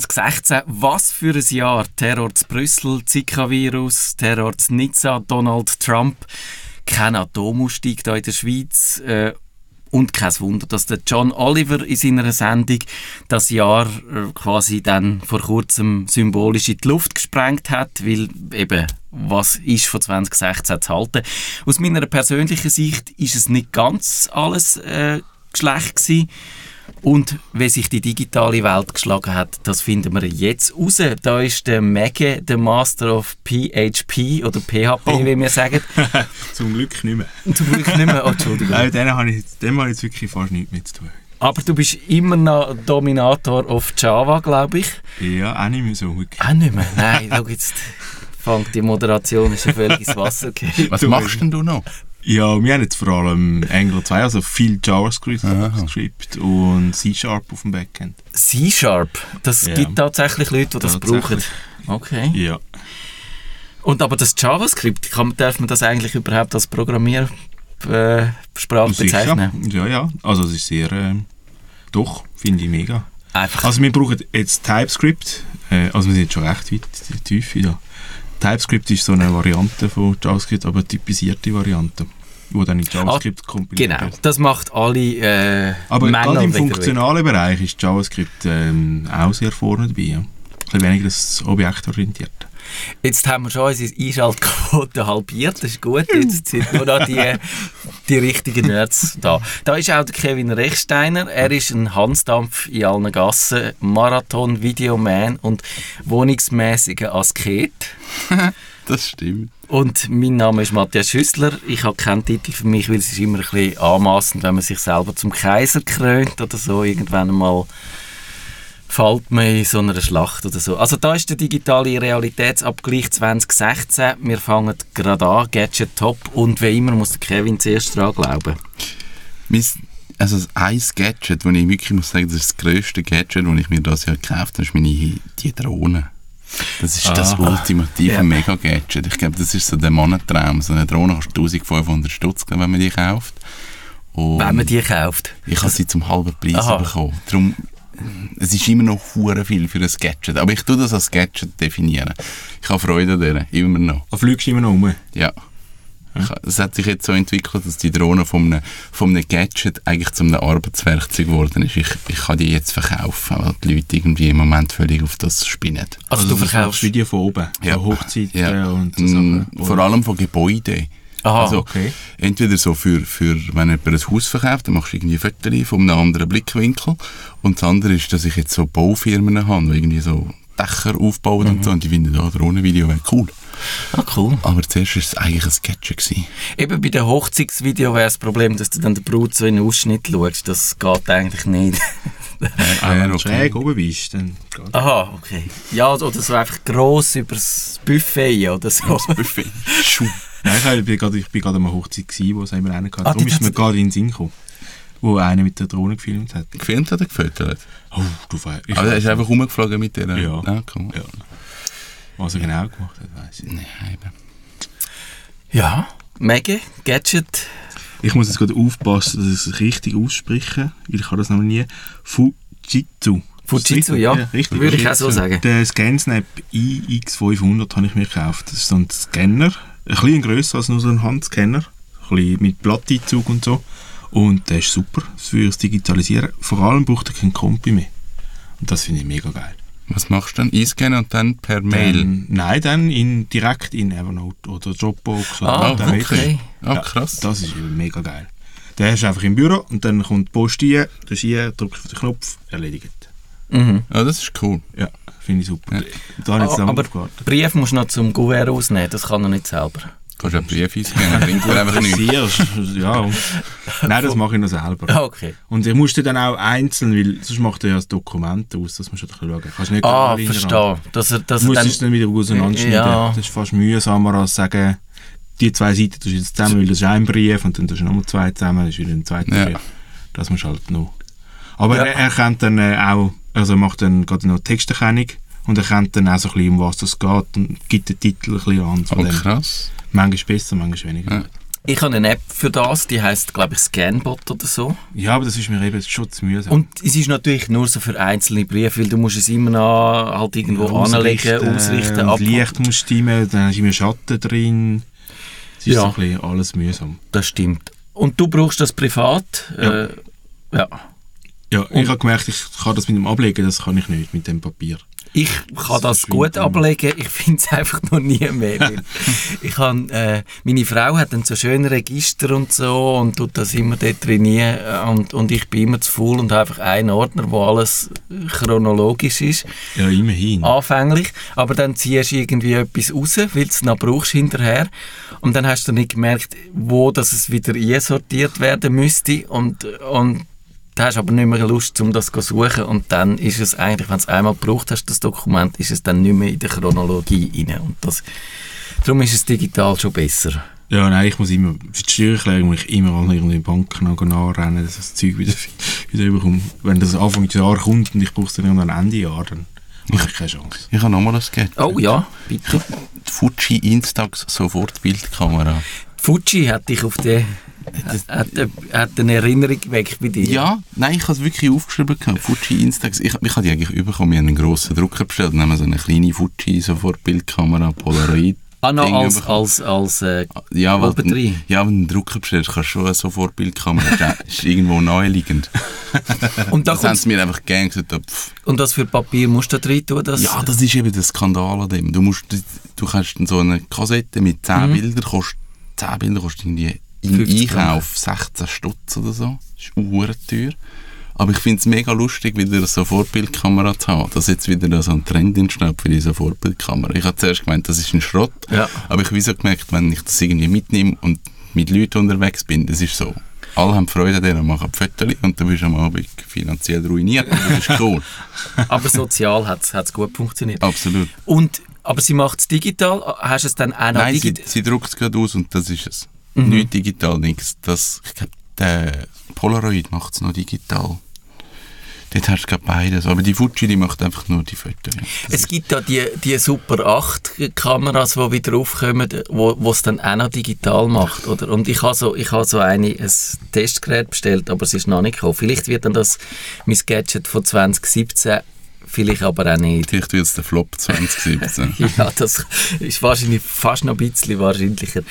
2016. Was für ein Jahr. Terror zu Brüssel, Zika-Virus, Terror zu Nizza, Donald Trump, kein Atomausstieg hier in der Schweiz. Äh, und kein Wunder, dass der John Oliver in seiner Sendung das Jahr äh, quasi dann vor kurzem symbolisch in die Luft gesprengt hat, weil eben, was ist von 2016 zu halten? Aus meiner persönlichen Sicht ist es nicht ganz alles äh, schlecht gewesen. Und wie sich die digitale Welt geschlagen hat, das finden wir jetzt raus. Da ist der Mege, der Master of PHP oder PHP, oh. wie wir sagen. Zum Glück nicht mehr. Zum Glück nicht mehr, oh, Entschuldigung. Nein, dem habe ich, dem habe ich jetzt wirklich fast nichts mit zu tun. Aber du bist immer noch Dominator auf Java, glaube ich. Ja, auch nicht mehr so. Wirklich. Auch nicht mehr? Nein, schau jetzt. Fängt die Moderation ist ja völlig ins Wasser gegeben. Was machst denn du noch? Ja, wir haben jetzt vor allem Angular 2, also viel JavaScript und C-Sharp auf dem Backend. C-Sharp? Das ja. gibt tatsächlich Leute, die das brauchen? Okay. Ja. Und aber das JavaScript, kann, darf man das eigentlich überhaupt als Programmiersprache äh, bezeichnen? Ja, ja. Also es ist sehr, äh, doch, finde ich mega. Einfach. Also wir brauchen jetzt TypeScript, äh, also wir sind jetzt schon recht weit tief da. TypeScript ist so eine Variante von JavaScript, aber eine typisierte Variante wo dann in JavaScript ah, kompiliert Genau, das macht alle äh, Aber gerade im funktionalen Bereich ist JavaScript ähm, auch sehr vorne dabei. Ja. Ein bisschen weniger das objektorientiert. Jetzt haben wir schon unsere Einschaltquote halbiert, das ist gut. Jetzt sind nur noch die, die richtigen Nerds da. Da ist auch der Kevin Rechsteiner. Er ist ein Hansdampf in allen Gassen, Marathon-Videoman und wohnungsmäßiger Asket. das stimmt. Und mein Name ist Matthias Schüssler. Ich habe keinen Titel für mich, weil es ist immer ein bisschen anmassend, wenn man sich selber zum Kaiser krönt oder so irgendwann einmal fällt man in so einer Schlacht oder so. Also da ist der digitale Realitätsabgleich 2016. Wir fangen gerade an, Gadget top und wie immer muss der Kevin zuerst dran glauben. Also ein Gadget, wo ich wirklich muss sagen, das ist das grösste Gadget, das ich mir das Jahr gekauft habe, ist meine die Drohne. Das ist ah, das ultimative ja. Mega-Gadget. Ich glaube, das ist so der Mannentraum. So eine Drohne kostet 1500 Stutz, wenn man die kauft. Und wenn man die kauft? Ich habe sie zum halben Preis Aha. bekommen. Darum es ist immer noch hure viel für ein Gadget. Aber ich tue das als Gadget definieren. Ich habe Freude daran, immer noch. Du fliegst immer noch um? Ja. Es hat sich jetzt so entwickelt, dass die Drohne von einem, von einem Gadget eigentlich zu einem Arbeitswerkzeug geworden ist. Ich, ich kann die jetzt verkaufen, weil die Leute irgendwie im Moment völlig auf das spinnen. Also, also du verkaufst Video von oben? Ja. Von Hochzeiten ja. und so mm, Vor allem von Gebäuden. Aha, also, okay. Entweder so für, für, wenn jemand ein Haus verkauft, dann machst du irgendwie Fotos von einem anderen Blickwinkel. Und das andere ist, dass ich jetzt so Baufirmen habe, die irgendwie so Dächer aufbauen mhm. und so. Und die finden, da Drohnenvideo wäre cool. Ah, cool. Aber zuerst war es eigentlich ein Sketch. Gewesen. Eben bei dem Hochzeitsvideo wäre das Problem, dass du dann der Brut so in den Ausschnitt schaust. Das geht eigentlich nicht. wenn du okay. schräg oben bist, dann geht Aha, okay. Ja, oder so einfach gross über das Buffet oder so. Das Buffet. Nein, ich war gerade, an einer Hochzeit, gewesen, wo es einmal einen hatte. Ah, Darum ist mir gerade in den Sinn gekommen, wo einer mit der Drohne gefilmt hat. Gefilmt oder gefüttert? Oh, du weißt. Also er ist einfach rumgeflogen mit der? Ja. Ah, cool. ja. Was er genau gemacht hat, weiß ich nicht. Nein, Ja, Mega, Gadget. Ich muss jetzt gerade aufpassen, dass ich es richtig ausspreche, weil ich habe das noch nie. Fujitsu. Fujitsu, ja, ja richtig. würde ich auch so sagen. Den ScanSnap iX500 habe ich mir gekauft. Das ist so ein Scanner, ein bisschen grösser als nur so ein Handscanner, ein bisschen mit Blatteinzug und so. Und der ist super für das Digitalisieren. Vor allem braucht er keinen Kompi mehr. Und das finde ich mega geil. Was machst du dann? Einscannen und dann per Mail? Dann, nein, dann in, direkt in Evernote oder Dropbox. Oder ah, okay. Ah, krass. Ja, das ist mega geil. Der ist einfach im Büro und dann kommt die Post rein, drückst auf den Knopf, erledigt. Mhm. Ja, das ist cool. Ja, finde ich super. Ja. Da oh, aber Brief musst du noch zum Gouverneur ausnehmen, das kann er nicht selber. Kannst du einen Brief einscannen, bringt dir einfach nichts. ja. Nein, das mache ich noch selber. Ah, okay. Und ich musste dann auch einzeln, weil sonst macht er ja das Dokument aus, das musst du schauen. nicht ah, verstehe. Dass er, dass du musst es dann wieder auseinanderschneiden. Ja. Das ist fast mühsamer als sagen, die zwei Seiten tust du jetzt zusammen, weil das ist ein Brief und dann tust du nochmal zwei zusammen, das ist wieder ein zweiter ja. Brief. Das musst du halt noch. Aber ja. er, er kennt dann äh, auch also er macht dann gerade noch Texterkennung und er kennt dann auch so ein bisschen, um was das geht und gibt den Titel ein bisschen an. Oh, krass. Manchmal besser, manchmal weniger. Ja. Ich habe eine App für das, die heißt glaube ich Scanbot oder so. Ja, aber das ist mir eben schon zu mühsam. Und es ist natürlich nur so für einzelne Briefe, weil du musst es immer noch halt irgendwo ja, anlegen, ausrichten. Und Licht muss stimmen, dann ist immer Schatten drin. Es ist ja. so ein bisschen alles mühsam. Das stimmt. Und du brauchst das privat? Ja. Äh, ja. Ja, ich habe gemerkt, ich kann das mit dem Ablegen, das kann ich nicht mit dem Papier. Ich kann das, das gut ablegen, ich finde es einfach noch nie mehr. ich habe, äh, meine Frau hat dann so schöne Register und so und tut das immer dort trainieren und, und ich bin immer zu faul und habe einfach einen Ordner, wo alles chronologisch ist. Ja, immerhin. Anfänglich, aber dann ziehst du irgendwie etwas raus, weil du es noch brauchst hinterher und dann hast du nicht gemerkt, wo das es wieder einsortiert werden müsste und, und da hast du aber nicht mehr Lust, um das zu suchen und dann ist es eigentlich, wenn du es einmal gebraucht hast, das Dokument, ist es dann nicht mehr in der Chronologie rein und das, darum ist es digital schon besser. Ja, nein, ich muss immer, für die Steuererklärung muss ich immer an irgendeine Bank nachrennen, dass ich das Zeug wieder, wieder bekomme. Wenn das Anfang des Jahres kommt und ich brauche es dann irgendwann Ende Jahr, dann habe ich keine Chance. Ich habe nochmal das Geld. Oh ja, bitte. Die Fuji Instax Sofortbildkamera. Fuji hat dich auf die hat, hat eine Erinnerung geweckt bei dir? Ja, nein, ich habe es wirklich aufgeschrieben. Fuji Instax. Ich, ich habe die eigentlich bekommen. Wir haben einen grossen Drucker bestellt. Dann haben wir so eine kleine Fuji Sofortbildkamera, Polaroid. Ah, noch als, als, als äh, ja, weil, ja, wenn du einen Drucker bestellst, kannst du schon eine Sofortbildkamera. das ist irgendwo naheliegend. und da das haben sie mir einfach gerne gesagt. Und das für Papier musst du da drin tun? Dass ja, das ist eben der Skandal an dem. Du, musst, du kannst so eine Kassette mit 10 mhm. Bildern, kostet, 10 Bilder kostet irgendwie im Einkauf 16 Stutz oder so. Das ist uhrenteuer. Aber ich finde es mega lustig, wieder so Vorbildkamera zu haben. Dass jetzt wieder so ein Trend entsteht für diese Vorbildkamera. Ich habe zuerst gemeint, das ist ein Schrott. Ja. Aber ich habe so gemerkt, wenn ich das irgendwie mitnehme und mit Leuten unterwegs bin, das ist so. Alle haben Freude daran, machen Fotos und du bist am Abend finanziell ruiniert. Das ist cool. aber sozial hat es gut funktioniert. Absolut. Und, aber sie macht es digital? Hast du es dann auch noch Nein, digital? sie, sie druckt es gerade aus und das ist es. Mhm. Nicht digital, nichts. Das, ich glaube, der Polaroid macht es noch digital. Dort hast du gerade beides. Aber die Fuji, die macht einfach nur die Fotos. Es gibt da die, die Super 8 Kameras, die wieder aufkommen, wo es dann auch noch digital macht. Oder? Und ich habe so, ich habe so eine, ein Testgerät bestellt, aber es ist noch nicht gekommen. Vielleicht wird dann das mein Gadget von 2017 vielleicht aber auch nicht. Vielleicht wird es der Flop 2017. ja, das ist wahrscheinlich fast noch ein bisschen wahrscheinlicher.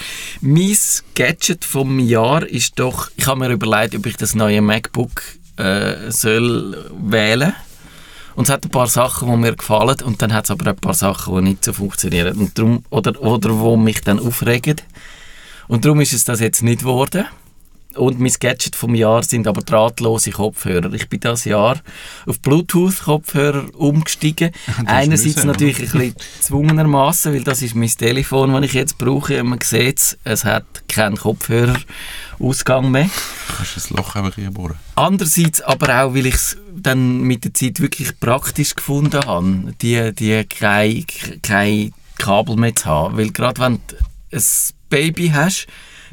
Mein Gadget vom Jahr ist doch, ich habe mir überlegt, ob ich das neue MacBook äh, soll wählen und es hat ein paar Sachen, die mir gefallen und dann hat es aber ein paar Sachen, die nicht so funktionieren und darum, oder, oder wo mich dann aufregen. Und darum ist es das jetzt nicht geworden. Und mein Gadget vom Jahr sind aber drahtlose Kopfhörer. Ich bin das Jahr auf Bluetooth-Kopfhörer umgestiegen. Einerseits müssen, natürlich ein bisschen zwungenermaßen, weil das ist mein Telefon, das ich jetzt brauche. Man sieht es, es hat keinen Kopfhörerausgang mehr. Du kannst das Loch einfach bohren. Andererseits aber auch, weil ich es dann mit der Zeit wirklich praktisch gefunden habe, die, die kein, kein Kabel mehr zu haben. Weil gerade wenn du ein Baby hast,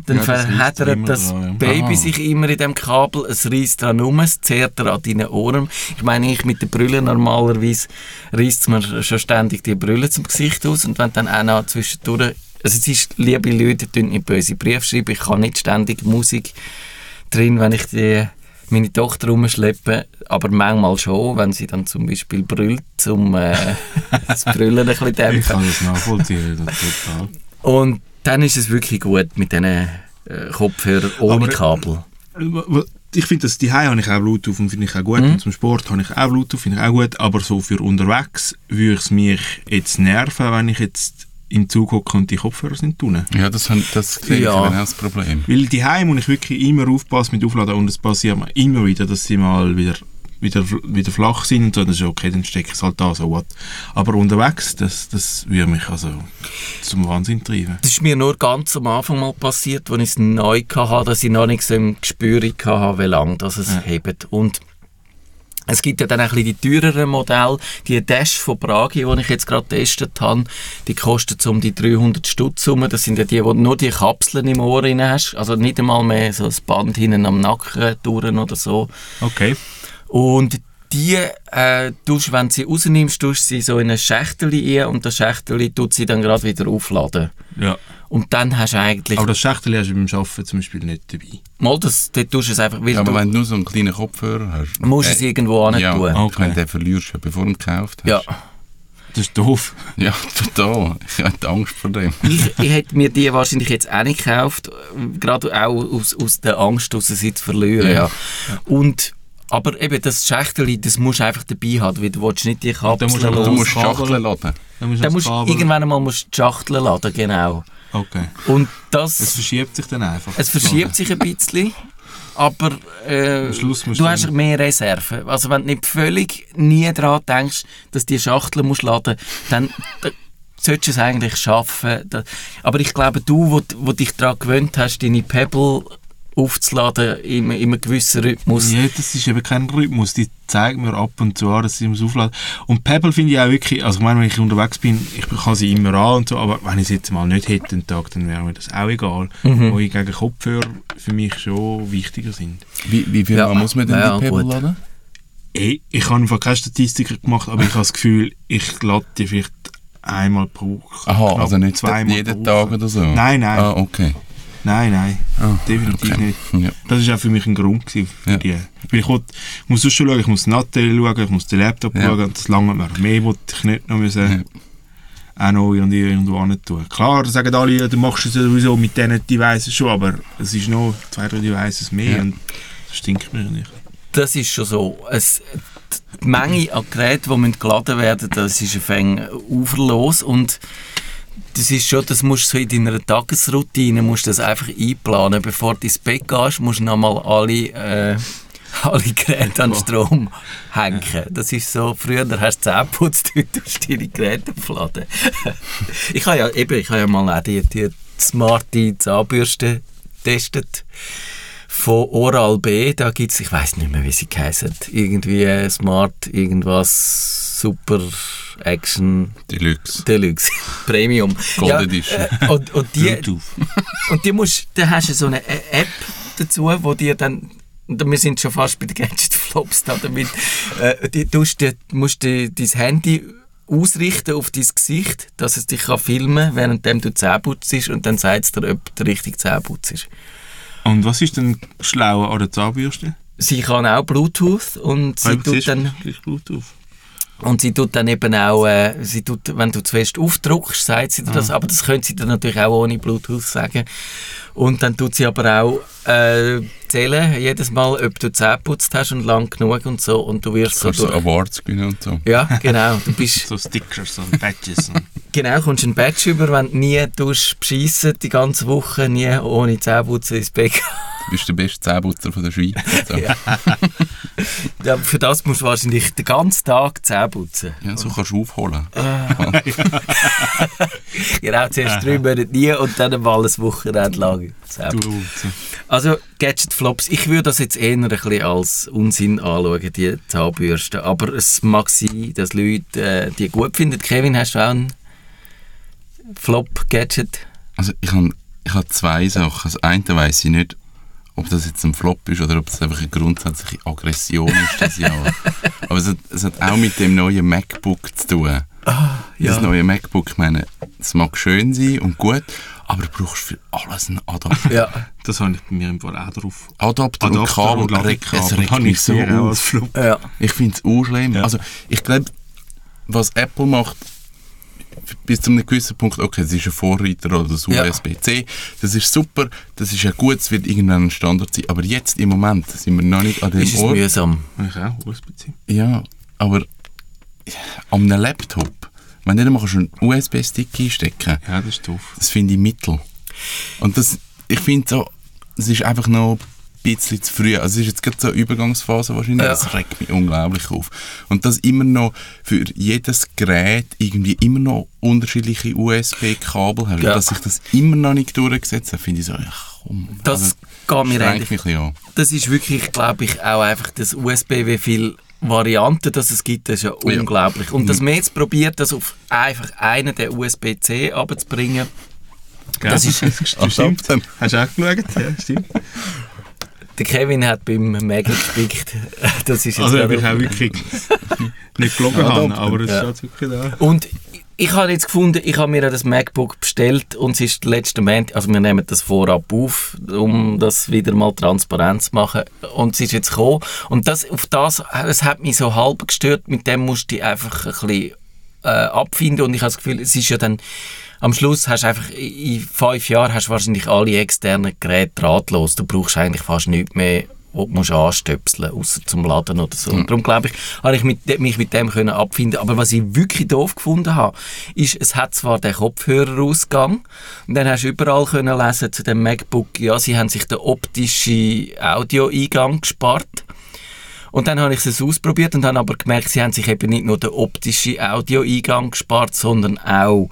dann ja, verheddert das dran, ja. Baby ah. sich immer in dem Kabel, es reißt dran um, es zehrt an deinen Ohren. Ich meine, ich mit der Brille normalerweise reißt mir schon ständig die Brille zum Gesicht aus und wenn dann auch noch zwischendurch, also es ist, liebe Leute, tun nicht böse Briefe schreiben, ich kann nicht ständig Musik drin, wenn ich die meine Tochter rumschleppe, aber manchmal schon, wenn sie dann zum Beispiel brüllt, um äh, das Brüllen ein bisschen dämpfen. Ich kann das nachvollziehen, das total. Und dann ist es wirklich gut mit diesen äh, Kopfhörern ohne Aber, Kabel. Äh, ich finde, dass die habe ich auch Bluetooth und finde ich auch gut. Mhm. Und zum Sport habe ich auch Bluetooth, finde ich auch gut. Aber so für unterwegs würde es mich jetzt nerven, wenn ich jetzt im Zug hocke und die Kopfhörer sind tun. Ja, das, das sehe ich ja. das Problem. Weil die muss ich wirklich immer aufpassen mit Aufladen und es passiert mir immer wieder, dass sie mal wieder wieder, wieder flach sind und so, dann ist okay, dann stecke ich es halt da, so what. Aber unterwegs, das, das würde mich also zum Wahnsinn treiben. Das ist mir nur ganz am Anfang mal passiert, als ich es neu hatte, dass ich noch nicht so im Gespür hatte, wie lange das es ja. hebt. Und es gibt ja dann ein bisschen die teureren Modelle. Die Dash von Bragi, die ich jetzt gerade getestet habe, die kosten um die 300 Stutz rum. Das sind ja die, wo nur die Kapseln im Ohr hast. Also nicht einmal mehr so ein Band hinten am Nacken durch oder so. Okay. Und die äh, tust, wenn du sie rausnimmst, tust sie so in ein Schächtel ein und das Schächtel tut sie dann gerade wieder aufladen. Ja. Und dann hast du eigentlich... Aber das Schächtel hast du beim Arbeiten zum Beispiel nicht dabei. Mal, das, dort tust du es einfach... Weil aber du, wenn du nur so einen kleinen Kopfhörer hast... musst du es irgendwo hin ja, tun. Okay. wenn du den verlierst, bevor du ihn gekauft hast. Ja. Das ist doof. Ja, total. Ich hatte Angst vor dem. ich, ich hätte mir die wahrscheinlich jetzt auch nicht gekauft, äh, gerade auch aus, aus der Angst, aus sie zu verlieren. Ja. Ja. Und, aber eben das Schächtel, das musst du einfach dabei haben, weil du willst nicht die Kapsel musst du aber- Du musst Schachteln laden. Dann musst du Dann musst, irgendwann einmal musst du die Schachtel laden, genau. Okay. Und Es das, verschiebt sich dann einfach. es verschiebt sich ein bisschen, aber äh, musst du du hast mehr Reserven. Also wenn du nicht völlig nie daran denkst, dass die Schachtel musst laden, dann, dann solltest du es eigentlich schaffen. Aber ich glaube, du, wo, wo dich daran gewöhnt hast, deine Pebble aufzuladen in, in einem gewissen Rhythmus. Ja, das ist eben kein Rhythmus. Die zeigt mir ab und zu an, dass sie muss aufladen. Und Pebble finde ich auch wirklich, also ich meine, wenn ich unterwegs bin, ich kann sie immer an und so, aber wenn ich sie jetzt mal nicht hätte den Tag, dann wäre mir das auch egal. Mhm. Wo ich gegen Kopfhörer für mich schon wichtiger sind. Wie, wie viel Ja. Mal muss man denn Ja, die Pebble gut. laden? Ich, ich habe einfach keine Statistiker gemacht, aber ich habe das Gefühl, ich lade die vielleicht einmal pro Woche. Aha, also nicht zweimal jeden pro Tag oder so? Nein, nein. Ah, okay. Nein, nein, Ah, definitiv okay. nicht. Ja. Das war auch für mich ein Grund gewesen für Ja. die. Weil ich, wollte, ich muss sonst schon schauen, ich muss den Nattel schauen, ich muss den Laptop Ja. schauen, und das lange mir. Mehr wollte ich nicht noch müssen, Ja. auch noch irgendwie irgendwo hin tun. Klar, sagen alle, ja, du machst es sowieso mit diesen Devices schon, aber es ist noch zwei, drei Devices mehr Ja. und das stinkt mir nicht. Das ist schon so. Es, die Menge an Geräten, die müssen geladen werden das ist ein Fäng uferlos und das ist schon, das musst du in deiner Tagesroutine musst das einfach einplanen. Bevor du ins Bett gehst, musst du nochmal alle, äh, alle Geräte an Strom hängen. Das ist so, früher hast du Zähne geputzt, heute tust du deine Geräte aufladen. ich habe ja, eben, ich habe ja mal auch die, die smarte Zahnbürste getestet von Oral B, da gibt es, ich weiß nicht mehr, wie sie heißen, irgendwie äh, Smart, irgendwas, Super Action Deluxe. Deluxe, Premium. Gold Edition. Äh, und, und, die, Bluetooth. und die musst, da hast du so eine Ä- App dazu, wo dir dann und wir sind schon fast bei den Gadget-Flops da damit. Äh, die, die, musst du dein Handy ausrichten auf dein Gesicht, dass es dich kann filmen kann, während du Zähne putzt und dann sagt es dir, ob du richtig Zähne putzt. Und was ist denn schlauer an der Zahnbürste? Sie kann auch Bluetooth und sie tut du dann Bluetooth. Und sie tut dann eben auch, äh, sie tut, wenn du zu fest aufdruckst, sagt sie dir das, aber das könnte sie dann natürlich auch ohne Bluetooth sagen. Und dann tut sie aber auch äh, zählen, jedes Mal, ob du Zähne putzt hast und lang genug und so und du wirst so du durch. Awards gewinnen und so. Ja, genau. Du bist, So Stickers und Badges. und genau, kommst einen Badge über, wenn du nie beschissen die ganze Woche, nie ohne Zähneputzen ins Bett. Du bist der beste Zähneputzer von der Schweiz. So. Ja. Ja, für das musst du wahrscheinlich den ganzen Tag Zähne putzen. Ja, so kannst du aufholen. Genau, zuerst drei Monate nie und dann mal ein Wochenende lang. Also Gadget-Flops, ich würde das jetzt eher ein bisschen als Unsinn anschauen, die Zahnbürste. Aber es mag sein, dass Leute äh, die gut finden. Kevin, hast du auch einen Flop-Gadget? Also ich habe ich hab zwei Sachen. Das eine weiss ich nicht, ob das jetzt ein Flop ist oder ob das einfach eine grundsätzliche Aggression ist das Jahr. Aber es hat, es hat auch mit dem neuen MacBook zu tun. Das neue MacBook, ich meine, es mag schön sein und gut, aber du brauchst für alles einen Adapter. Ja. Das habe ich bei mir im Fall auch drauf. Adapter, und Adapter Kabel, und regt- es regt mich ich so auf. Ja. Ich finde es auch schlimm. Ja. Also, ich glaube, was Apple macht, bis zu einem gewissen Punkt, okay, es ist ein Vorreiter oder das Ja. USB-C, das ist super, das ist ja gut, es wird irgendwann ein Standard sein, aber jetzt im Moment sind wir noch nicht an dem Ist es Ort. mühsam? Habe ich auch USB-C. Ja, aber ja, an einem Laptop, wenn du einmal einen USB-Stick einstecken Ja, das ist doof. das finde ich mittel. Und das, ich finde so, es ist einfach noch ein bisschen zu früh. Also es ist jetzt gerade so eine Übergangsphase wahrscheinlich, Ja. das regt mich unglaublich auf. Und das immer noch für jedes Gerät irgendwie immer noch unterschiedliche USB-Kabel hast, Ja. dass sich das immer noch nicht durchgesetzt hat, finde ich so, ja komm. Das also, geht mir eigentlich mich an. das ist wirklich, glaube ich, auch einfach das USB, wie viele Varianten das es gibt, das ist ja Ja. unglaublich. Und dass man jetzt probiert, das auf einfach einen der USB-C abzubringen, das ist, Das stimmt. Hast du auch geschaut? Ja, stimmt. Der Kevin hat beim Mac gespickt. Das ist jetzt also ich auch wirklich nicht gelogen haben, aber es ja. ist wirklich da. Und ich habe jetzt gefunden, ich habe mir das MacBook bestellt und es ist letzte Moment, also wir nehmen das vorab auf, um das wieder mal transparent zu machen. Und es ist jetzt gekommen. Und das, auf das, es hat mich so halb gestört, mit dem musste ich einfach ein bisschen äh, abfinden. Und ich habe das Gefühl, es ist ja dann am Schluss hast du einfach in fünf Jahren hast du wahrscheinlich alle externen Geräte drahtlos. Du brauchst eigentlich fast nichts mehr wo du musst anstöpseln außer zum Laden oder so. Und darum glaube ich, habe ich mit, mich mit dem können abfinden. Aber was ich wirklich doof gefunden habe, ist, es hat zwar den Kopfhörerausgang und dann hast du überall können lesen zu dem MacBook, ja, sie haben sich den optischen Audioeingang gespart. Und dann habe ich es ausprobiert und habe aber gemerkt, sie haben sich eben nicht nur den optischen Audioeingang gespart, sondern auch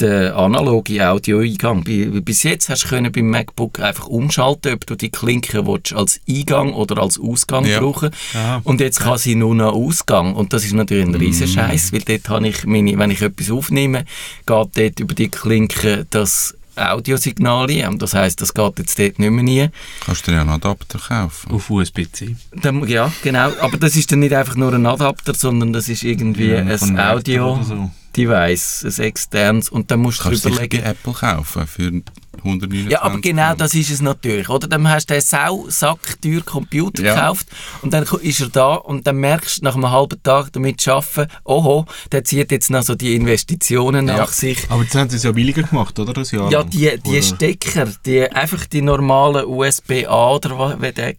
den analogen Audioeingang. Bis jetzt hast du beim MacBook einfach umschalten, ob du die Klinke willst, als Eingang oder als Ausgang ja. brauchen. Ja. Und jetzt kann sie nur noch Ausgang. Und das ist natürlich ein riesen mm. Scheiß, weil dort habe ich meine, wenn ich etwas aufnehme, geht dort über die Klinke das Audiosignale. Und das heisst, das geht jetzt dort nicht mehr nie. Kannst du dir ja einen Adapter kaufen? Auf USB-C. Ja, genau. Aber das ist dann nicht einfach nur ein Adapter, sondern das ist irgendwie ja, ein Audio... Device, ein externes, und dann musst du Kannst überlegen... Apple kaufen für 129 Ja, aber genau das ist es natürlich, oder? Dann hast du einen Sausack teuer Computer ja. gekauft und dann ist er da und dann merkst du nach einem halben Tag damit zu arbeiten, oho, der zieht jetzt noch so die Investitionen ja. nach sich. Aber jetzt haben sie es ja billiger gemacht, oder? Das Jahr ja, die, die oder? Stecker, die, einfach die normalen USB-A oder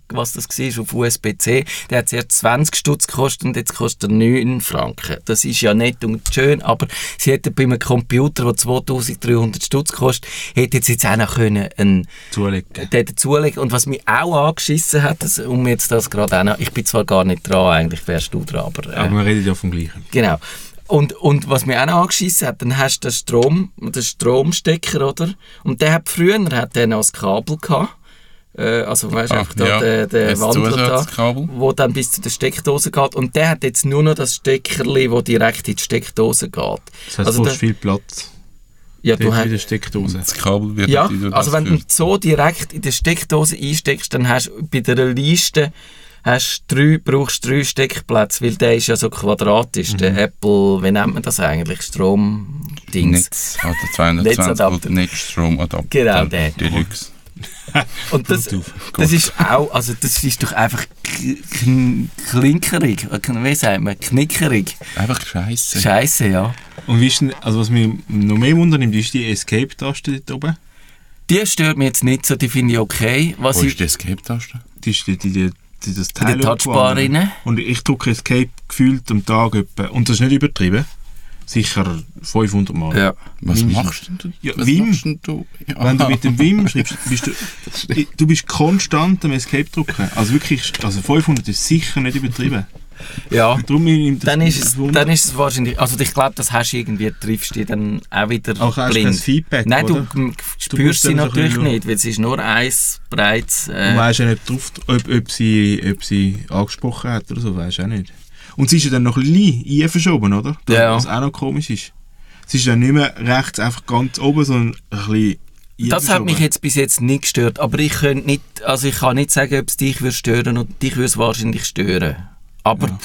was, das war, auf USB-C, der hat zuerst 20 Stutz gekostet und jetzt kostet er 9 Franken. Das ist ja nett und schön, aber sie hätten bei einem Computer, der 2300 Stutz kostet, hätte jetzt jetzt auch noch können einen zulegen. Dort zulegen. Und was mich auch angeschissen hat, das, um jetzt das gerade auch noch, ich bin zwar gar nicht dran, eigentlich wärst du dran, aber... Äh, aber wir reden ja vom Gleichen. Genau. Und, und was mich auch noch angeschissen hat, dann hast du den Strom, den Stromstecker, oder? Und der hat früher hat der noch das Kabel gehabt. Äh, also weißt du, einfach ja, der, der Wandler da, wo dann bis zu der Steckdose geht. Und der hat jetzt nur noch das Steckerli, wo direkt in die Steckdose geht. Das heißt, also du hast viel Platz. Ja, du hast in der Steckdose. Das Kabel wird Ja, also wenn du so direkt in der Steckdose einsteckst, dann hast du bei der Liste hast drei, brauchst drei Steckplätze, weil der ist ja so quadratisch. Mhm. Der Apple, wie nennt man das eigentlich? Strom-Dings. Netz, also 220 Volt Netzstromadapter. Genau, der. Deluxe. Und das, das ist auch, also das ist doch einfach klinkerig, wie sagt man, knickerig. Einfach scheiße. Scheiße, ja. Und wie ist denn, also was mich noch mehr wundert, ist die Escape-Taste dort oben? Die stört mich jetzt nicht so, die finde ich okay. Was Wo ist die Escape-Taste? Die ist die, die, die, das Teil In der Touchbar rein. Und ich drücke Escape gefühlt am Tag etwa, und das ist nicht übertrieben, sicher 500 Mal. Ja. Was Mindestens. machst du? Ja, Was Wim. Du? Ja. Wenn du mit dem Wim schreibst, bist du, du bist konstant am Escape drücken. Also wirklich, also 500 ist sicher nicht übertrieben. Ja, dann, ist es, dann ist es wahrscheinlich, also ich glaube, das hast du irgendwie, triffst du dann auch wieder auch blind. Kein Feedback, Nein, oder? du spürst du sie natürlich nicht, weil es ist nur eins breites... Äh, du weißt ja nicht drauf, ob, ob, sie, ob sie angesprochen hat oder so, weißt du auch nicht. Und sie ist ja dann noch ein bisschen verschoben, oder? Das, ja. Was auch noch komisch ist. Sie ist dann nicht mehr rechts einfach ganz oben, sondern ein bisschen das hat mich jetzt bis jetzt nicht gestört, aber ich könnte nicht, also ich kann nicht sagen, ob es dich würde stören und dich würde es wahrscheinlich stören. Aber ja.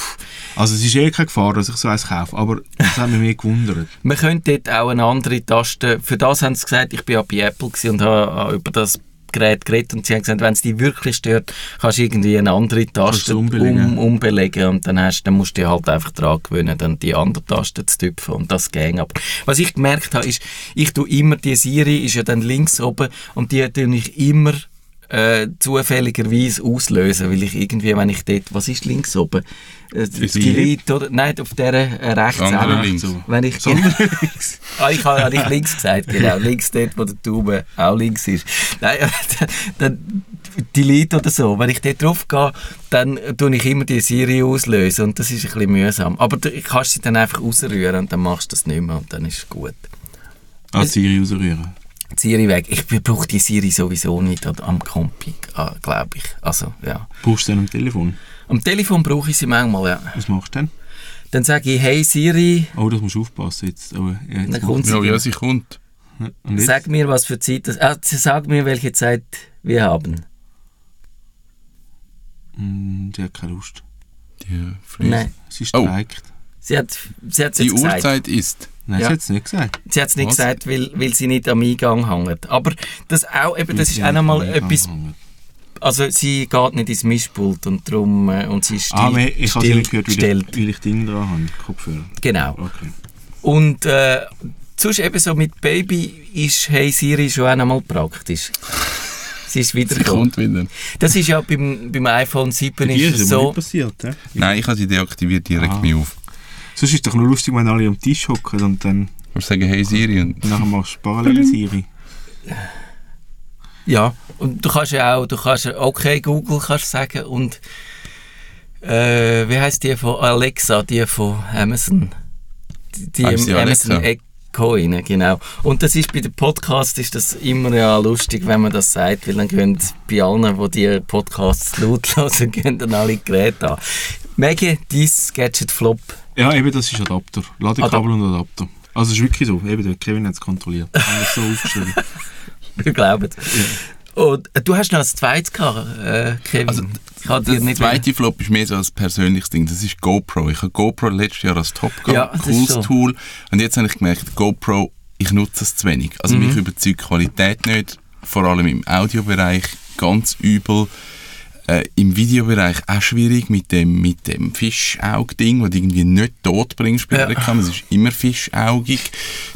Also es ist eh keine Gefahr, dass ich so eins kaufe, aber das hat mich mehr gewundert. Man könnte dort auch eine andere Taste, für das haben sie gesagt, ich bin ja bei Apple und habe über das Gerät geredet und sie haben gesagt, wenn es dich wirklich stört, kannst du irgendwie eine andere Taste umbelegen. Um, umbelegen und dann, hast, dann musst du dich halt einfach daran gewöhnen, dann die andere Taste zu tüpfen und das ging. Aber was ich gemerkt habe, ist, ich tue immer, die Siri ist ja dann links oben und die tue ich immer äh, zufälligerweise auslösen, weil ich irgendwie, wenn ich dort, was ist links oben? Äh, Delete, oder? Nein, auf der äh, rechts auch. links. Wenn ich, links. ah, ich habe ja links gesagt, genau. links dort, wo der Tube auch links ist. Nein, dann Delete oder so. Wenn ich dort drauf gehe, dann tue ich immer die Serie auslösen und das ist ein bisschen mühsam. Aber du kannst sie dann einfach ausrühren und dann machst du das nicht mehr und dann ist es gut. Ah, Siri ausrühren? Siri weg. Ich brauche die Siri sowieso nicht am Camping, ah, glaube ich. Also, ja. Brauchst du denn am Telefon? Am Telefon brauche ich sie manchmal, ja. Was machst du denn? Dann sage ich, hey Siri. Oh, das musst du aufpassen jetzt. Aber, ja, jetzt kommt sie. Ja, ja, sie kommt. Sag mir, was für Zeit das... Ah, sag mir, welche Zeit wir haben. Mm, die hat keine Lust. Die. Nein. Sie Oh. streikt. Sie hat, sie hat Die gesagt. Uhrzeit ist. Nein, Ja. sie hat es nicht gesagt. Sie hat es nicht Was? gesagt, weil, weil sie nicht am Eingang hängt. Aber das, auch, eben, das ist Sie auch nochmal etwas. Also, sie geht nicht ins Mischpult und darum. Äh, und sie ist still, Ah, ich habe sie still nicht gehört, weil gestellt. ich, weil ich Ding dran habe, Kopfhörer. Genau. Okay. Und äh, sonst eben so mit Baby ist Hey Siri schon auch nochmal praktisch. Sie ist Sie wiedergekommen. kommt wieder. Das ist ja beim, beim iPhone 7 Bei ist ist so. nicht passiert, hä? Nein, ich habe sie deaktiviert, die regt Ah. mich auf. Sonst ist es doch nur lustig, wenn alle am Tisch hocken und dann Ich sagen, hey Siri. Und nachher machst du parallel Siri. Ja, und du kannst ja auch, du kannst ja okay Google kannst sagen und äh, wie heißt die von Alexa, die von Amazon, die, im Amazon? Echo rein, genau. Und das ist bei dem Podcast ist das immer ja lustig, wenn man das sagt, weil dann gehen bei allen, die die Podcasts laut hören, gehen dann alle Geräte an. Maggie, dein Gadget Flop. Ja, eben, das ist Adapter. Ladekabel und Adapter. Also es ist wirklich so. Eben, der Kevin hat es kontrolliert. Ich habe das so aufgeschrieben. Wir glauben. Und äh, du hast noch ein zweites gehabt, äh, Kevin. Also, Das nicht zweite Flop ist mehr so ein persönliches Ding. Das ist GoPro. Ich habe GoPro letztes Jahr als Top gehabt. Ja, das ist Cooles so. Tool. Und jetzt habe ich gemerkt, GoPro, ich nutze es zu wenig. Also Mhm. mich überzeugt die Qualität nicht. Vor allem im Audiobereich ganz übel. Äh, Im Videobereich auch schwierig mit dem, mit dem Fischaug-Ding, das du irgendwie nicht tot bringst bei Ja. der Kamera. Es ist immer fischaugig.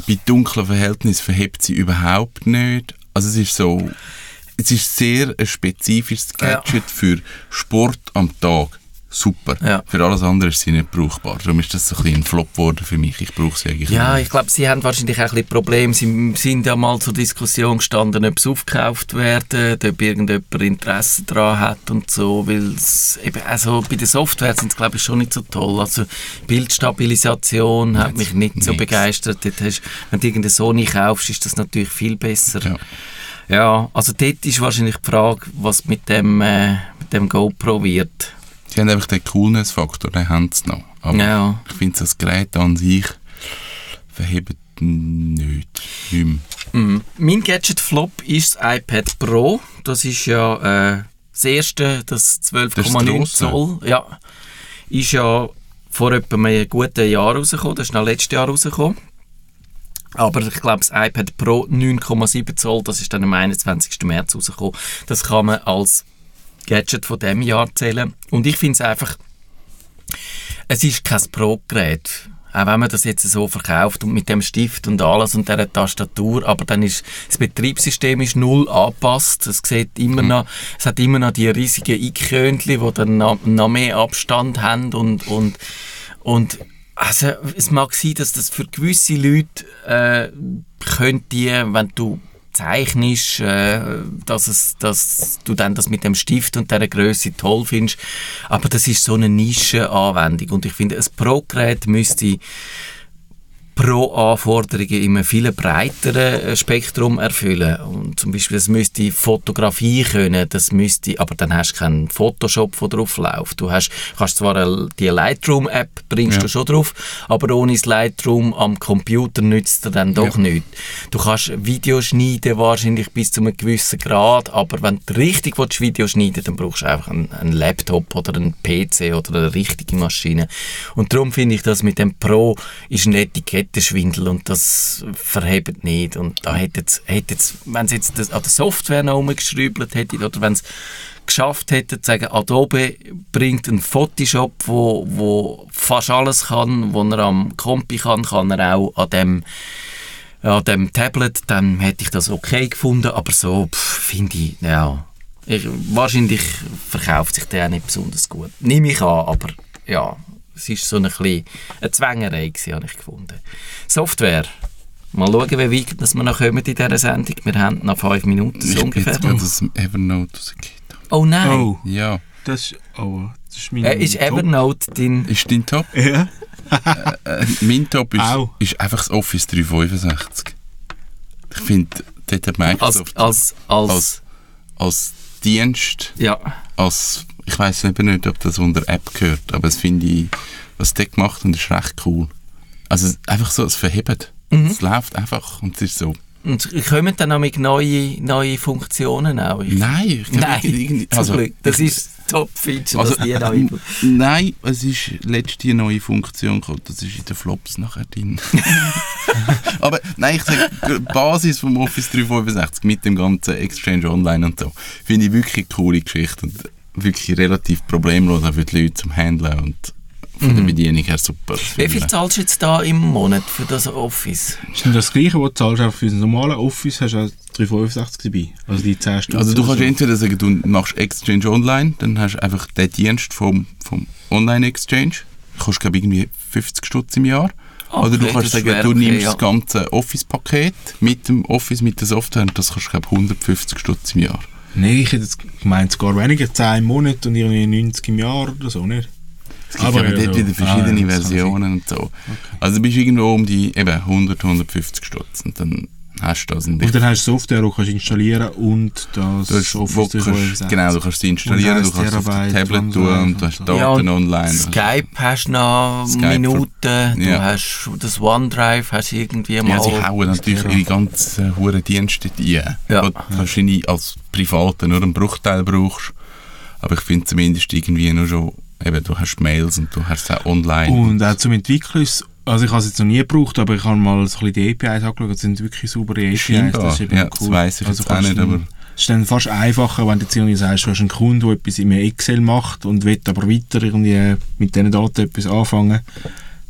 Bei dunklen Verhältnissen verhebt sie überhaupt nicht. Also es ist so, es ist sehr ein spezifisches Ja. Gadget für Sport am Tag. Super. Ja. Für alles andere ist sie nicht brauchbar. Darum ist das so ein, ein Flop geworden für mich. Ich brauche sie eigentlich Ja, nicht. ich glaube, sie haben wahrscheinlich auch ein bisschen Probleme. Sie sind ja mal zur Diskussion gestanden, ob es aufgekauft werden, ob irgendjemand Interesse daran hat und so, weil es eben, also bei der Software sind es glaube ich schon nicht so toll. Also Bildstabilisation hat mich nicht so nix. begeistert. Dort hast, wenn du irgendeine Sony kaufst, ist das natürlich viel besser. Ja. Ja, also dort ist wahrscheinlich die Frage, was mit dem, äh, mit dem GoPro wird. Sie haben einfach den Coolness-Faktor, den haben sie noch. Aber Ja. ich finde, das Gerät an sich verhebt nicht. Nicht. Mhm. Mein Gadget-Flop ist das iPad Pro. Das ist ja äh, das erste, das Das 12,9 grosse. Zoll. Ja, ist ja vor etwa einem guten Jahr rausgekommen. Das ist noch letztes Jahr rausgekommen. Aber ich glaube, das iPad Pro 9,7 Zoll, das ist dann am 21. März rausgekommen. Das kann man als Gadget von diesem Jahr zählen. Und ich finde es einfach, es ist kein Pro-Gerät. Auch wenn man das jetzt so verkauft und mit dem Stift und alles und dieser Tastatur, aber dann ist das Betriebssystem ist null angepasst. Es sieht immer noch, es hat immer noch die riesigen Icönchen, die dann noch, noch mehr Abstand haben und, und, und also es mag sein, dass das für gewisse Leute äh, könnte, wenn du zeichnest, äh, dass, es, dass du dann das mit dem Stift und dieser Größe toll findest. Aber das ist so eine Nischenanwendung und ich finde, ein Pro-Gerät müsste Pro-Anforderungen in einem viel breiteren äh, Spektrum erfüllen. Und zum Beispiel, es müsste Fotografie können, das müsste, aber dann hast du keinen Photoshop, der drauf läuft. Du hast, kannst zwar eine- die Lightroom-App bringst Ja. du schon drauf, aber ohne das Lightroom am Computer nützt dir dann doch Ja. nichts. Du kannst Video schneiden wahrscheinlich bis zu einem gewissen Grad, aber wenn du richtig willst, Video schneiden dann brauchst du einfach einen, einen Laptop oder einen PC oder eine richtige Maschine. Und darum finde ich, dass mit dem Pro ist ein Etikettenschwindel und das verhebt nicht. Und da hätte jetzt, hätte jetzt wenn sie jetzt das, an der Software noch rumgeschraubt hätten oder wenn es geschafft hätten, zu sagen, Adobe bringt einen Photoshop, wo, wo fast alles kann, wo er am Kompi kann, kann er auch an dem an dem Tablet, dann hätte ich das okay gefunden, aber so finde ich, ja, ich, wahrscheinlich verkauft sich der nicht besonders gut. Nehme ich an, aber ja, es ist so ein bisschen eine Zwängerei gewesen, habe ich gefunden. Software. Mal schauen, wie weit dass wir noch kommen in dieser Sendung. Wir haben noch fünf Minuten so Ich bin ungefähr. jetzt gerade aus dem Evernote rausgekippt. Oh nein, Oh, Ja. das ist, oh, das ist mein äh, ist Top. Evernote dein... Ist dein Top? Ja. Äh, mein Top ist, Au. ist einfach das Office 365. Ich finde, dort hat Als, Microsoft als, als, als, als Dienst, ja, als, ich weiß eben nicht, ob das unter App gehört, aber das finde ich, was der gemacht und ist recht cool. Also einfach so, es verhebt. Mhm. Es läuft einfach und es ist so. und kommen dann noch mit neue, neue Funktionen auch? Ich Nein, ich glaube, Nein, irgendwie- also, Glück. Das ich- ist Top-Feature, Also, dass die da äh, nein, es ist letzte neue Funktion gekommen. Das ist in den Flops nachher drin. Aber nein, ich sage, die Basis vom Office 365 mit dem ganzen Exchange Online und so, finde ich wirklich eine coole Geschichte und wirklich relativ problemlos auch für die Leute zum Handeln und von der Bedienung her super. Wie viel zahlst du jetzt da im Monat für das Office? Ist nicht das Gleiche, was du zahlst, auch für das normale Office hast du auch 365 dabei. Also die 10 Stunden. Also du kannst so. entweder sagen, du machst Exchange Online, dann hast du einfach den Dienst vom, vom Online-Exchange. Kostet, glaube ich, irgendwie 50 Stutz im Jahr. Okay, Oder du kannst sagen, du okay, nimmst ja. das ganze Office-Paket mit dem Office, mit der Software und das kostet, glaube ich, 150 Stutz im Jahr. Nein, ich hätte gemeint, sogar weniger, 10 im Monat und irgendwie 90 im Jahr oder so, nicht? Es gibt aber, ja, dort wieder verschiedene Ah, ja, Versionen und so. Also du bist irgendwo um die eben 100, 150 Stutz und dann hast du das. Und Und dann hast du Software, die du kannst installieren und das Du hast, wo Office kannst, 365. genau, du kannst sie installieren, du kannst es auf dem Terabyte Tablet tun und du hast Daten Ja, online. du Skype hast du noch Skype Minuten, du ja. hast das OneDrive, hast du irgendwie mal... Ja, sie hauen natürlich ihre ganzen hohen Dienste rein. Ja. Du wahrscheinlich als Privater nur einen Bruchteil brauchst. Aber ich finde zumindest irgendwie nur schon, eben, du hast Mails und du hast auch online. Und auch zum Entwickeln ist also ich habe es jetzt noch nie gebraucht, aber ich habe mal so ein bisschen die APIs angeschaut, das sind wirklich saubere APIs. Scheinbar. Das ist eben Ja, cool. das weiss ich jetzt auch nicht, aber- Es ist dann fast einfacher, wenn du jetzt irgendwie sagst, du hast einen Kunden, der etwas in einem Excel macht und will aber weiter irgendwie mit diesen Daten etwas anfangen,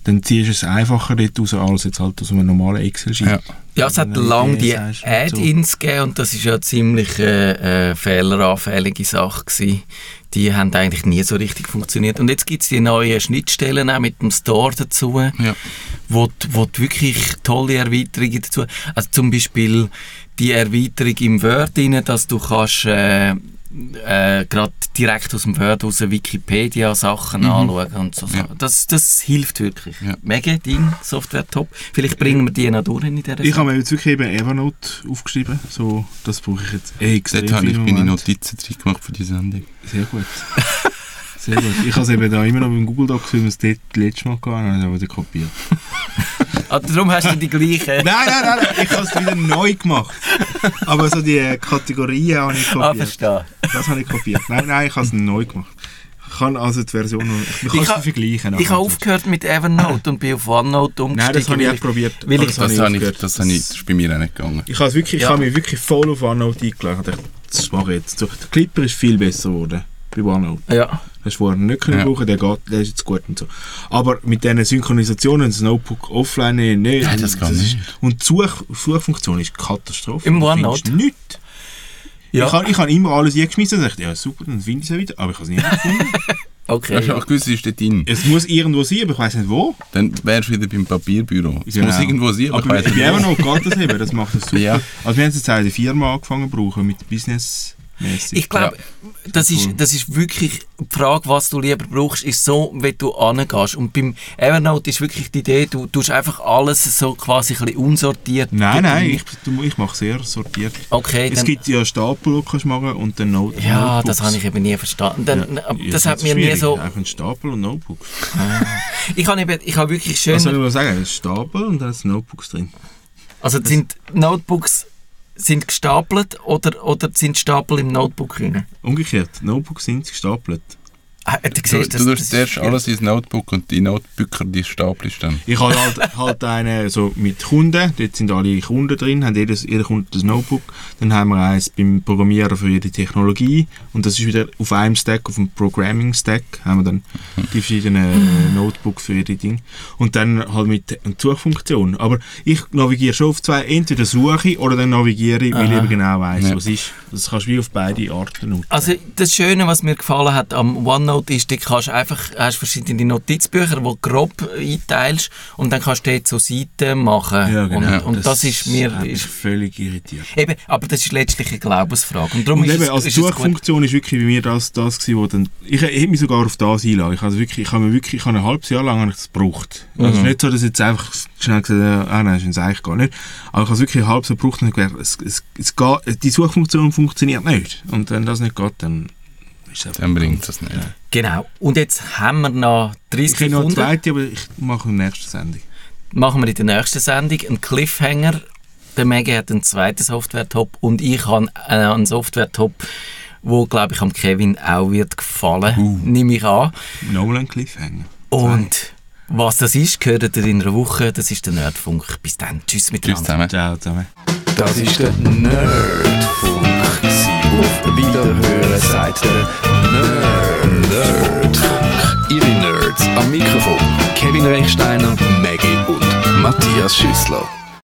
dann ziehst du es einfacher dort raus, als jetzt halt aus einem normalen Excel-Sheet. Ja. Ja, es hat lange die und so. Add-ins gegeben und das ist ja eine ziemlich äh, äh, fehleranfällige Sache gewesen. Die haben eigentlich nie so richtig funktioniert. Und jetzt gibt es die neuen Schnittstellen auch mit dem Store dazu, Ja. wo, wo wirklich tolle Erweiterungen dazu Also zum Beispiel die Erweiterung im Word, rein, dass du kannst äh, äh, gerade direkt aus dem Word aus Wikipedia-Sachen anschauen und so. Mhm. Ja. Das, das hilft wirklich. Ja. Mega Ding, Software top. Vielleicht bringen wir die noch durch in dieser Ich habe mir jetzt wirklich eben Evernote aufgeschrieben, so, das brauche ich jetzt extrem Dort habe ich im meine. Notizen drin gemacht für die Sendung. Sehr gut. Sehr gut. Ich habe es eben da immer noch beim Google Docs, wie wir es dort letztes Mal gehabt haben, aber wieder kopiert. Ah, darum hast du die gleiche. Nein, nein, nein, ich habe es wieder neu gemacht. Aber so die Kategorien habe ich Ah, kopiert. verstehe. das habe ich kopiert. Nein, nein, ich habe es neu gemacht. Ich kann also die Version noch... Ich kann Ich es ha- vergleichen. Ich habe aufgehört mit Evernote und bin auf OneNote umgestiegen. Nein, das habe ich auch probiert. weil ich- Das, habe habe ich, das, habe ich, das ist bei mir auch nicht gegangen. Ich habe wirklich, ich Ja. habe mich wirklich voll auf OneNote eingelegt. Ich dachte, Das mache ich jetzt. Der Clipper ist viel besser geworden bei OneNote. Ja. Hast du vorher nicht können Ja. brauchen, der geht, der ist jetzt gut und so. Aber mit diesen Synchronisationen, das Notebook offline nicht Nein, das geht ist, nicht. Und die Such, Suchfunktion ist Katastrophe. Im OneNote? Nichts. Ja. Ich habe ich hab immer alles eingeschmissen und dachte, ja super, dann finde ich es ja wieder. Aber ich habe es nicht gefunden. Okay. Auch gewusst, es ist dort drin. es muss irgendwo sein, aber ich weiß nicht wo. Dann wärst du wieder beim Papierbüro. Es Genau. muss irgendwo sein, aber, Aber ich weiss nicht wo. Evernote geht das eben, das macht das super. Ja. Also wir haben es jetzt auch in der Firma angefangen zu brauchen, mit Business mäßig. Ich glaube, das, ist, das ist wirklich die Frage, was du lieber brauchst, ist so, wie du angehst. Und beim Evernote ist wirklich die Idee, du tust einfach alles so quasi ein bisschen unsortiert. Nein, nein, ich, du- ich mache sehr sortiert. Okay, Es gibt ja Stapel, die du kannst machen und dann Note ja, Notebooks. das habe ich eben nie verstanden. Dann, Ja, das ja, hat ist mir nie so... Einfach ein Stapel und Notebooks. Ich habe, eben, ich habe wirklich schön... Was soll ich mal sagen? Ein Stapel und dann sind Notebooks drin. Also sind Notebooks sind gestapelt oder, oder sind Stapel im Notebook drin? Umgekehrt, Notebooks sind gestapelt. Ah, du Du, siehst, du das- zuerst ist- alles ins Notebook und die Notebücher, die stapelst dann. Ich habe halt, halt einen so mit Kunden, dort sind alle Kunden drin, haben jedes, jeder Kunde das Notebook. Dann haben wir eins beim Programmieren für jede Technologie und das ist wieder auf einem Stack, auf dem Programming-Stack, haben wir dann die verschiedenen Notebooks für jede Ding. Und dann halt mit einer Suchfunktion. Aber ich navigiere schon auf zwei, entweder suche ich oder dann navigiere ich, weil ich eben genau weiss, Ja. was ist. Das kannst du wie auf beide Arten nutzen. Also das Schöne, was mir gefallen hat am OneNote ist, du kannst einfach, hast verschiedene Notizbücher, die du grob einteilst und dann kannst du dort so Seiten machen. Ja, genau. Und, und das, ist mir... Ist, völlig irritiert. eben, aber das ist letztlich eine Glaubensfrage. Und darum Und ist eben, es, also die. Suchfunktion ist wirklich bei mir das, das gewesen, wo dann, ich, ich hätte mich sogar auf das einladen. Ich, also wirklich, ich habe mir wirklich, ich habe ein halbes Jahr lang das gebraucht. Also es ist nicht so, dass ich jetzt einfach schnell gesagt habe, ah nein, das ist eigentlich gar nicht. Aber ich habe es wirklich ein halbes Jahr gebraucht und ich gedacht, es, es, es geht, die Suchfunktion funktioniert nicht. Und wenn das nicht geht, dann ist Dann bringt es nicht. Genau. Und jetzt haben wir noch 30 Ich habe noch eine Sekunden. zweite, aber ich mache in der nächsten Sendung. machen wir in der nächsten Sendung einen Cliffhanger. Der Maggie hat einen zweiten Software-Top und ich habe äh, einen Software-Top, wo, glaube ich, am Kevin auch wird gefallen, uh. nehme ich an. Nochmal ein Cliffhanger. Und was das ist, hört ihr in einer Woche. Das ist der Nerdfunk. Bis dann. Tschüss miteinander. Tschüss zusammen. Ciao zusammen. Das ist der Nerdfunk. Auf Wiederhören sagt der Nerd Nerdfunk. Ihre Nerds am Mikrofon. Kevin Rechsteiner, Maggie und Matthias Schüssler.